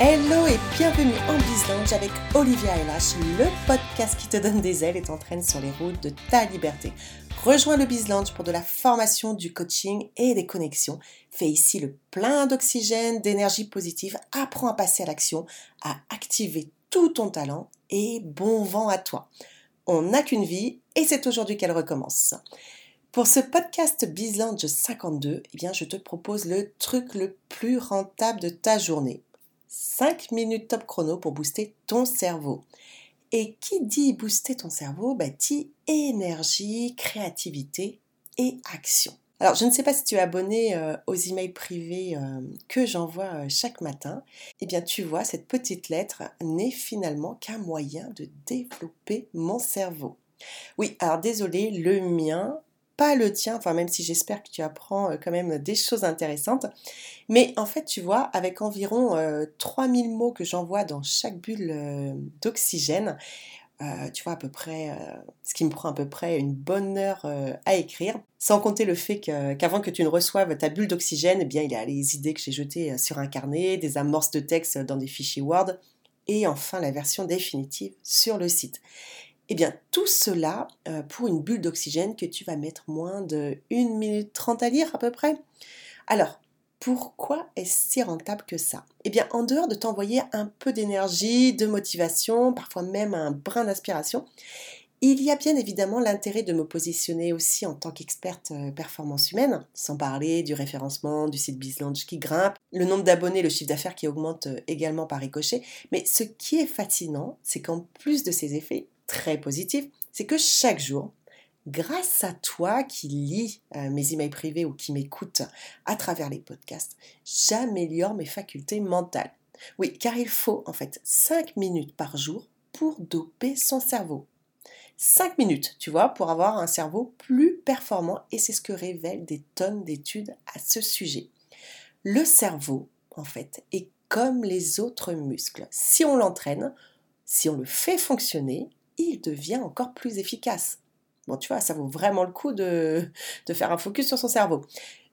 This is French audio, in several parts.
Hello et bienvenue en Bizlange avec Olivia LH, le podcast qui te donne des ailes et t'entraîne sur les routes de ta liberté. Rejoins le Bizlange pour de la formation, du coaching et des connexions. Fais ici le plein d'oxygène, d'énergie positive. Apprends à passer à l'action, à activer tout ton talent et bon vent à toi. On n'a qu'une vie et c'est aujourd'hui qu'elle recommence. Pour ce podcast Bizlange 52, eh bien, je te propose le truc le plus rentable de ta journée 5 minutes top chrono pour booster ton cerveau. Et qui dit booster ton cerveau bah, dit énergie, créativité et action. Alors, je ne sais pas si tu es abonné euh, aux emails privés euh, que j'envoie euh, chaque matin. Eh bien, tu vois, cette petite lettre n'est finalement qu'un moyen de développer mon cerveau. Oui, alors désolé, le mien pas le tien, enfin même si j'espère que tu apprends euh, quand même des choses intéressantes. Mais en fait, tu vois, avec environ 3000 euh, mots que j'envoie dans chaque bulle euh, d'oxygène, tu vois à peu près, ce qui me prend à peu près une bonne heure à écrire, sans compter le fait qu'avant que, tu ne reçoives ta bulle d'oxygène, eh bien il y a les idées que j'ai jetées sur un carnet, des amorces de texte dans des fichiers Word, et enfin la version définitive sur le site. Eh bien, tout cela euh, pour une bulle d'oxygène que tu vas mettre moins de 1 minute 30 à lire à peu près. Alors, pourquoi est-ce si rentable que ça? Eh bien, en dehors de t'envoyer un peu d'énergie, de motivation, parfois même un brin d'inspiration, il y a bien évidemment l'intérêt de me positionner aussi en tant qu'experte euh, performance humaine, sans parler du référencement du site BizLaunch qui grimpe, le nombre d'abonnés, le chiffre d'affaires qui augmente euh, également par ricochet. Mais ce qui est fascinant, c'est qu'en plus de ces effets, très positif, c'est que chaque jour, grâce à toi qui lis euh, mes emails privés ou qui m'écoutes à travers les podcasts, j'améliore mes facultés mentales. Oui, car il faut en fait 5 minutes par jour pour doper son cerveau. 5 minutes, tu vois, pour avoir un cerveau plus performant et c'est ce que révèlent des tonnes d'études à ce sujet. Le cerveau, en fait, est comme les autres muscles. Si on l'entraîne, si on le fait fonctionner, il devient encore plus efficace. Bon, tu vois, ça vaut vraiment le coup de, faire un focus sur son cerveau.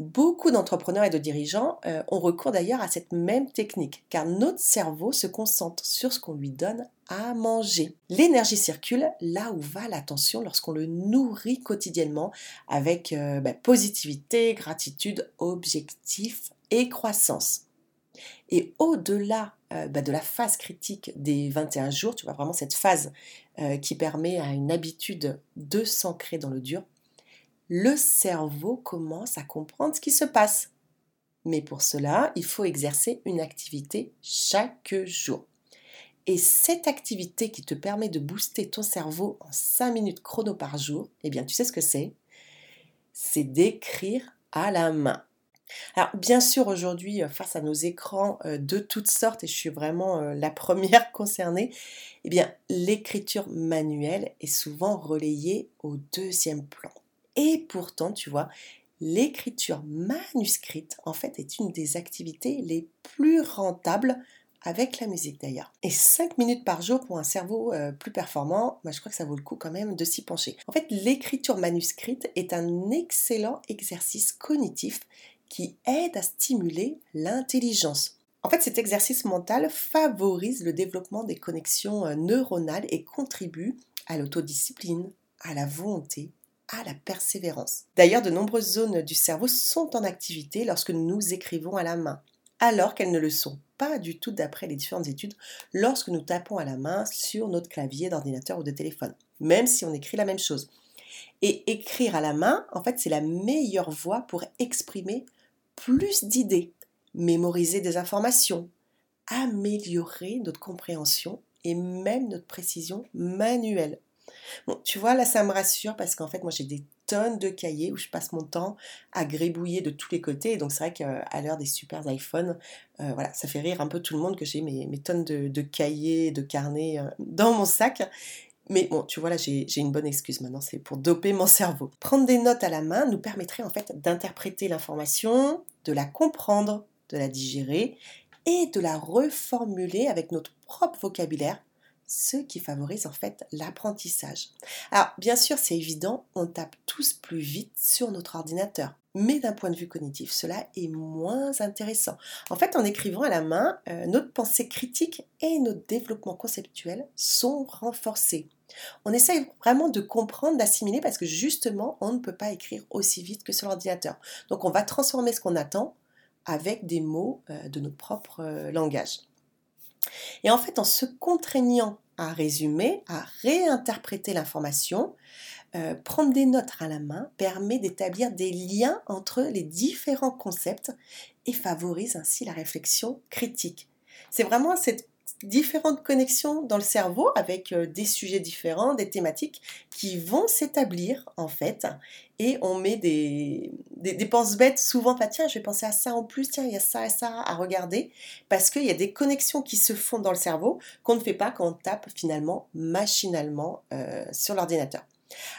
Beaucoup d'entrepreneurs et de dirigeants euh, ont recours d'ailleurs à cette même technique, car notre cerveau se concentre sur ce qu'on lui donne à manger. L'énergie circule là où va l'attention lorsqu'on le nourrit quotidiennement avec euh, bah, positivité, gratitude, objectif et croissance. Et au-delà euh, bah, de la phase critique des 21 jours, tu vois vraiment cette phase euh, qui permet à une habitude de s'ancrer dans le dur, le cerveau commence à comprendre ce qui se passe. Mais pour cela, il faut exercer une activité chaque jour. Et cette activité qui te permet de booster ton cerveau en 5 minutes chrono par jour, eh bien tu sais ce que c'est? C'est d'écrire à la main. Alors bien sûr aujourd'hui euh, face à nos écrans euh, de toutes sortes et je suis vraiment euh, la première concernée, eh bien l'écriture manuelle est souvent relayée au deuxième plan. Et pourtant, tu vois, l'écriture manuscrite en fait est une des activités les plus rentables avec la musique d'ailleurs. Et 5 minutes par jour pour un cerveau plus performant, je crois que ça vaut le coup quand même de s'y pencher. En fait, l'écriture manuscrite est un excellent exercice cognitif qui aide à stimuler l'intelligence. En fait, cet exercice mental favorise le développement des connexions euh, neuronales et contribue à l'autodiscipline, à la volonté, à la persévérance. D'ailleurs, de nombreuses zones du cerveau sont en activité lorsque nous écrivons à la main, alors qu'elles ne le sont pas du tout d'après les différentes études lorsque nous tapons à la main sur notre clavier d'ordinateur ou de téléphone, même si on écrit la même chose. Et écrire à la main, en fait, c'est la meilleure voie pour exprimer plus d'idées, mémoriser des informations, améliorer notre compréhension et même notre précision manuelle. Bon, tu vois, là, ça me rassure parce qu'en fait, moi, j'ai des tonnes de cahiers où je passe mon temps à grébouiller de tous les côtés. donc, c'est vrai qu'à l'heure des super iPhones, euh, voilà, ça fait rire un peu tout le monde que j'ai mes, tonnes de, cahiers, de carnets euh, dans mon sac. Mais bon, tu vois là, j'ai une bonne excuse maintenant, c'est pour doper mon cerveau. Prendre des notes à la main nous permettrait en fait d'interpréter l'information, de la comprendre, de la digérer et de la reformuler avec notre propre vocabulaire ce qui favorise en fait l'apprentissage. Alors bien sûr c'est évident, on tape tous plus vite sur notre ordinateur. Mais d'un point de vue cognitif, cela est moins intéressant. En fait, en écrivant à la main, euh, notre pensée critique et notre développement conceptuel sont renforcés. On essaye vraiment de comprendre, d'assimiler parce que justement, on ne peut pas écrire aussi vite que sur l'ordinateur. Donc on va transformer ce qu'on attend avec des mots euh, de notre propre euh, langage. Et en fait, en se contraignant à résumer, à réinterpréter l'information, euh, prendre des notes à la main permet d'établir des liens entre les différents concepts et favorise ainsi la réflexion critique. C'est vraiment cette différentes connexions dans le cerveau avec euh, des sujets différents, des thématiques qui vont s'établir en fait. Et on met des, des, penses bêtes souvent, tiens, je vais penser à ça en plus, tiens, il y a ça et ça à regarder, parce qu'il y a des connexions qui se font dans le cerveau qu'on ne fait pas quand on tape finalement machinalement euh, sur l'ordinateur.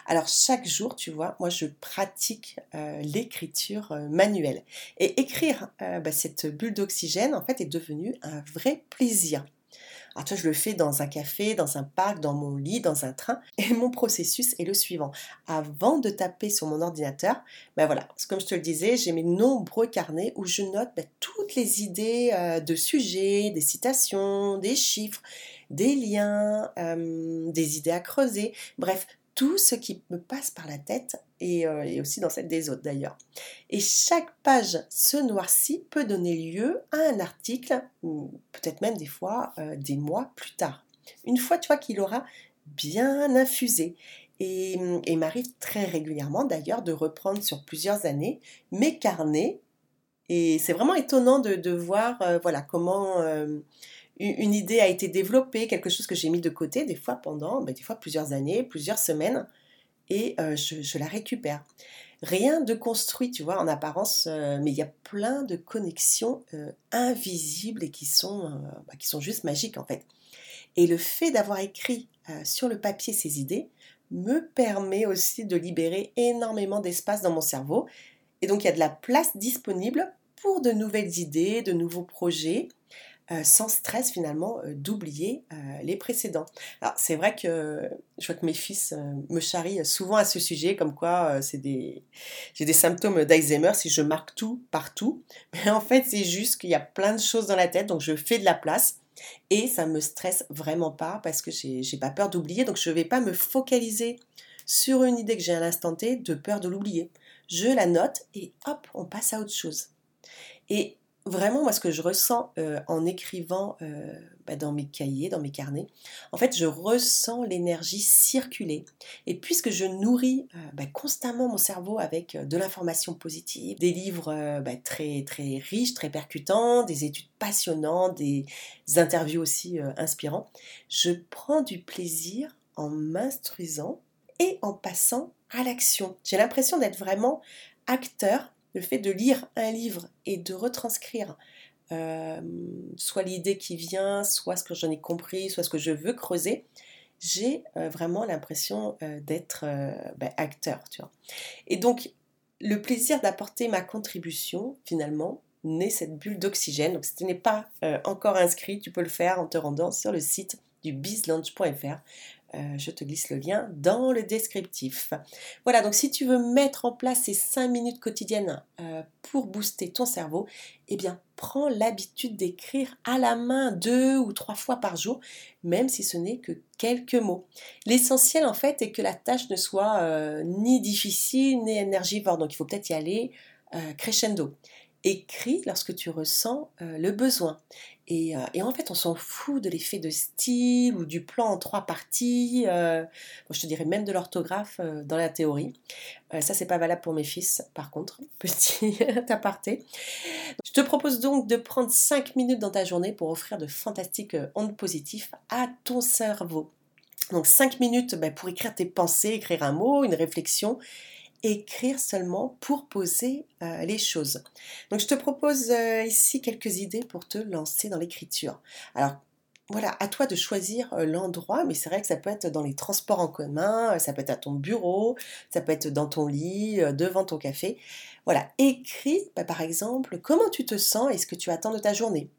Alors chaque jour, tu vois, moi je pratique euh, l'écriture manuelle. Et écrire bah, cette bulle d'oxygène, en fait, est devenu un vrai plaisir. Alors toi, je le fais dans un café, dans un parc, dans mon lit, dans un train. Et mon processus est le suivant. Avant de taper sur mon ordinateur, ben voilà, comme je te le disais, j'ai mes nombreux carnets où je note ben, toutes les idées euh, de sujets, des citations, des chiffres, des liens, euh, des idées à creuser. Bref, tout ce qui me passe par la tête euh, et, aussi dans celle des autres d'ailleurs. Et chaque page se noircit peut donner lieu à un article, peut-être même des fois euh, des mois plus tard. Une fois, tu vois, qu'il aura bien infusé. Et il m'arrive très régulièrement d'ailleurs de reprendre sur plusieurs années mes carnets. Et c'est vraiment étonnant de, voir euh, voilà, comment une idée a été développée, quelque chose que j'ai mis de côté des fois pendant, ben, des fois plusieurs années, plusieurs semaines, et euh, je, la récupère. Rien de construit, tu vois, en apparence, euh, mais il y a plein de connexions euh, invisibles et qui sont, bah, qui sont juste magiques en fait. Et le fait d'avoir écrit sur le papier ces idées me permet aussi de libérer énormément d'espace dans mon cerveau. Et donc il y a de la place disponible pour de nouvelles idées, de nouveaux projets. Euh, sans stress finalement euh, d'oublier euh, les précédents. Alors c'est vrai que je vois que mes fils me charrient souvent à ce sujet, comme quoi c'est des j'ai des symptômes d'Alzheimer si je marque tout partout. Mais en fait c'est juste qu'il y a plein de choses dans la tête, donc je fais de la place. Et ça me stresse vraiment pas parce que j'ai pas peur d'oublier, donc je ne vais pas me focaliser sur une idée que j'ai à l'instant T de peur de l'oublier. Je la note et hop, on passe à autre chose. Vraiment, moi, ce que je ressens euh, en écrivant euh, bah, dans mes cahiers, dans mes carnets, en fait, je ressens l'énergie circuler. Et puisque je nourris euh, bah, constamment mon cerveau avec de l'information positive, des livres bah, très, très riches, très percutants, des études passionnantes, des interviews aussi inspirants, je prends du plaisir en m'instruisant et en passant à l'action. J'ai l'impression d'être vraiment acteur le fait de lire un livre et de retranscrire euh, soit l'idée qui vient, soit ce que j'en ai compris, soit ce que je veux creuser, j'ai euh, vraiment l'impression euh, d'être ben, acteur. Et donc, le plaisir d'apporter ma contribution, finalement, naît cette bulle d'oxygène. Donc, si tu n'es pas encore inscrit, tu peux le faire en te rendant sur le site du bizlaunch.fr. Euh, je te glisse le lien dans le descriptif. Voilà, donc si tu veux mettre en place ces 5 minutes quotidiennes euh, pour booster ton cerveau, eh bien, prends l'habitude d'écrire à la main deux ou trois fois par jour, même si ce n'est que quelques mots. L'essentiel, en fait, est que la tâche ne soit euh, ni difficile ni énergivore. Donc, il faut peut-être y aller crescendo. Écris lorsque tu ressens le besoin. Euh, et, en fait, on s'en fout de l'effet de style ou du plan en trois parties. Euh, je te dirais même de l'orthographe euh, dans la théorie. ça, c'est pas valable pour mes fils, par contre. Petit aparté. Je te propose donc de prendre 5 minutes dans ta journée pour offrir de fantastiques ondes positives à ton cerveau. Donc 5 minutes ben, pour écrire tes pensées, écrire un mot, une réflexion écrire seulement pour poser euh, les choses. Donc je te propose euh, ici quelques idées pour te lancer dans l'écriture. Alors voilà, à toi de choisir euh, l'endroit, mais c'est vrai que ça peut être dans les transports en commun, ça peut être à ton bureau, ça peut être dans ton lit, devant ton café. Voilà, écris bah, par exemple comment tu te sens et ce que tu attends de ta journée.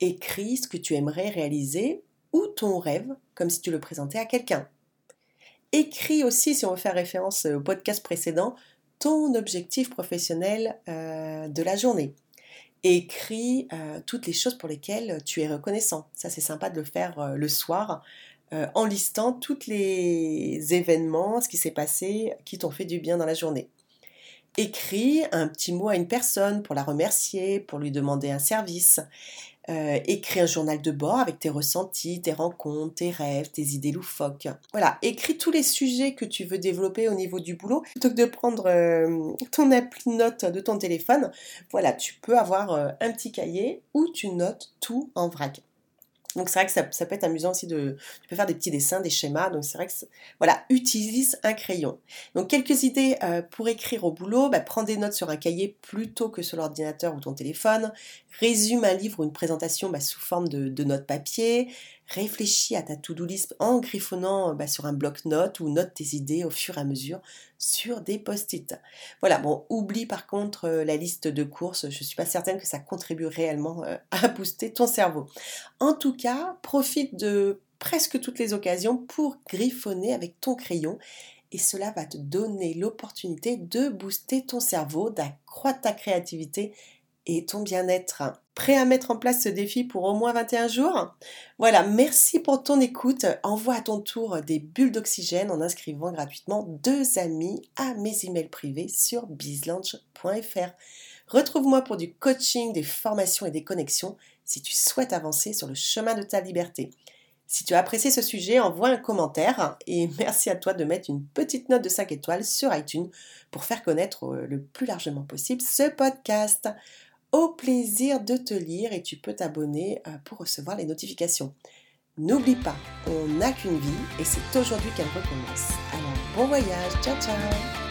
Écris ce que tu aimerais réaliser ou ton rêve comme si tu le présentais à quelqu'un. Écris aussi, si on veut faire référence au podcast précédent, ton objectif professionnel euh, de la journée. Écris euh, toutes les choses pour lesquelles tu es reconnaissant. Ça, c'est sympa de le faire euh, le soir en listant tous les événements, ce qui s'est passé, qui t'ont fait du bien dans la journée. Écris un petit mot à une personne pour la remercier, pour lui demander un service. Euh, écris un journal de bord avec tes ressentis, tes rencontres, tes rêves, tes idées loufoques. Voilà, écris tous les sujets que tu veux développer au niveau du boulot. Plutôt que de prendre euh, ton appli note de ton téléphone, voilà, tu peux avoir euh, un petit cahier où tu notes tout en vrac. Donc c'est vrai que ça, peut être amusant aussi de... Tu peux faire des petits dessins, des schémas. Donc c'est vrai que... Voilà, utilise un crayon. Donc quelques idées euh, pour écrire au boulot. Bah, prends des notes sur un cahier plutôt que sur l'ordinateur ou ton téléphone. Résume un livre ou une présentation bah, sous forme de, de notes papier. Réfléchis à ta to-do list en griffonnant bah, sur un bloc-notes ou note tes idées au fur et à mesure sur des post-it. Voilà, bon, oublie par contre euh, la liste de courses. Je ne suis pas certaine que ça contribue réellement euh, à booster ton cerveau. En tout cas, profite de presque toutes les occasions pour griffonner avec ton crayon et cela va te donner l'opportunité de booster ton cerveau, d'accroître ta créativité et ton bien-être. Prêt à mettre en place ce défi pour au moins 21 jours? Voilà, merci pour ton écoute. Envoie à ton tour des bulles d'oxygène en inscrivant gratuitement deux amis à mes emails privés sur bizlange.fr. Retrouve-moi pour du coaching, des formations et des connexions si tu souhaites avancer sur le chemin de ta liberté. Si tu as apprécié ce sujet, envoie un commentaire et merci à toi de mettre une petite note de 5 étoiles sur iTunes pour faire connaître euh, le plus largement possible ce podcast au plaisir de te lire et tu peux t'abonner euh, pour recevoir les notifications. N'oublie pas, on n'a qu'une vie et c'est aujourd'hui qu'elle recommence. Alors bon voyage, ciao ciao